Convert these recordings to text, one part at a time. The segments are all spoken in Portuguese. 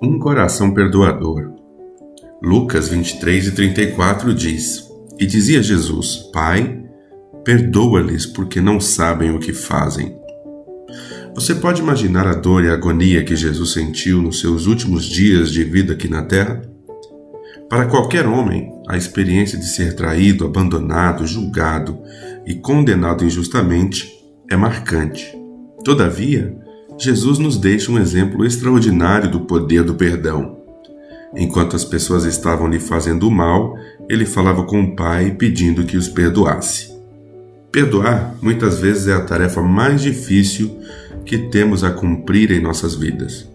Um coração perdoador. Lucas 23 e 34 diz: E dizia Jesus: Pai, perdoa-lhes porque não sabem o que fazem. Você pode imaginar a dor e a agonia que Jesus sentiu nos seus últimos dias de vida aqui na terra? Para qualquer homem, a experiência de ser traído, abandonado, julgado e condenado injustamente é marcante. Todavia, Jesus nos deixa um exemplo extraordinário do poder do perdão. Enquanto as pessoas estavam lhe fazendo mal, ele falava com o Pai pedindo que os perdoasse. Perdoar muitas vezes é a tarefa mais difícil que temos a cumprir em nossas vidas.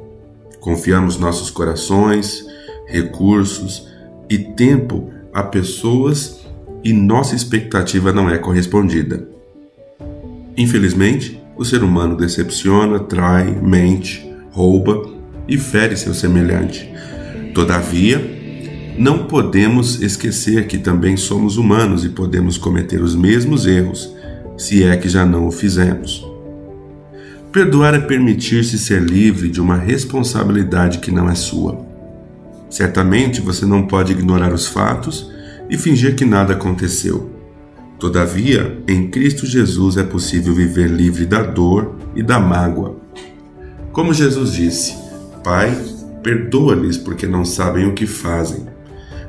Confiamos nossos corações, recursos e tempo a pessoas e nossa expectativa não é correspondida. Infelizmente, o ser humano decepciona, trai, mente, rouba e fere seu semelhante. Todavia, não podemos esquecer que também somos humanos e podemos cometer os mesmos erros, se é que já não o fizemos. Perdoar é permitir-se ser livre de uma responsabilidade que não é sua. Certamente você não pode ignorar os fatos e fingir que nada aconteceu. Todavia, em Cristo Jesus é possível viver livre da dor e da mágoa. Como Jesus disse: Pai, perdoa-lhes porque não sabem o que fazem.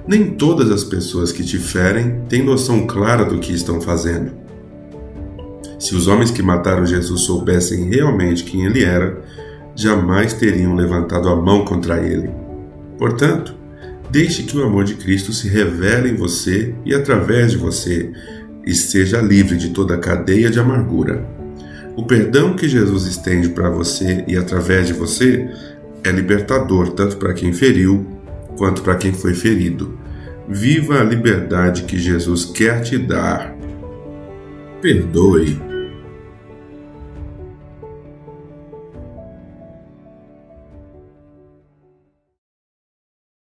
Nem todas as pessoas que te ferem têm noção clara do que estão fazendo. Se os homens que mataram Jesus soubessem realmente quem ele era, jamais teriam levantado a mão contra ele. Portanto, deixe que o amor de Cristo se revele em você e através de você e seja livre de toda cadeia de amargura. O perdão que Jesus estende para você e através de você é libertador tanto para quem feriu quanto para quem foi ferido. Viva a liberdade que Jesus quer te dar. Perdoe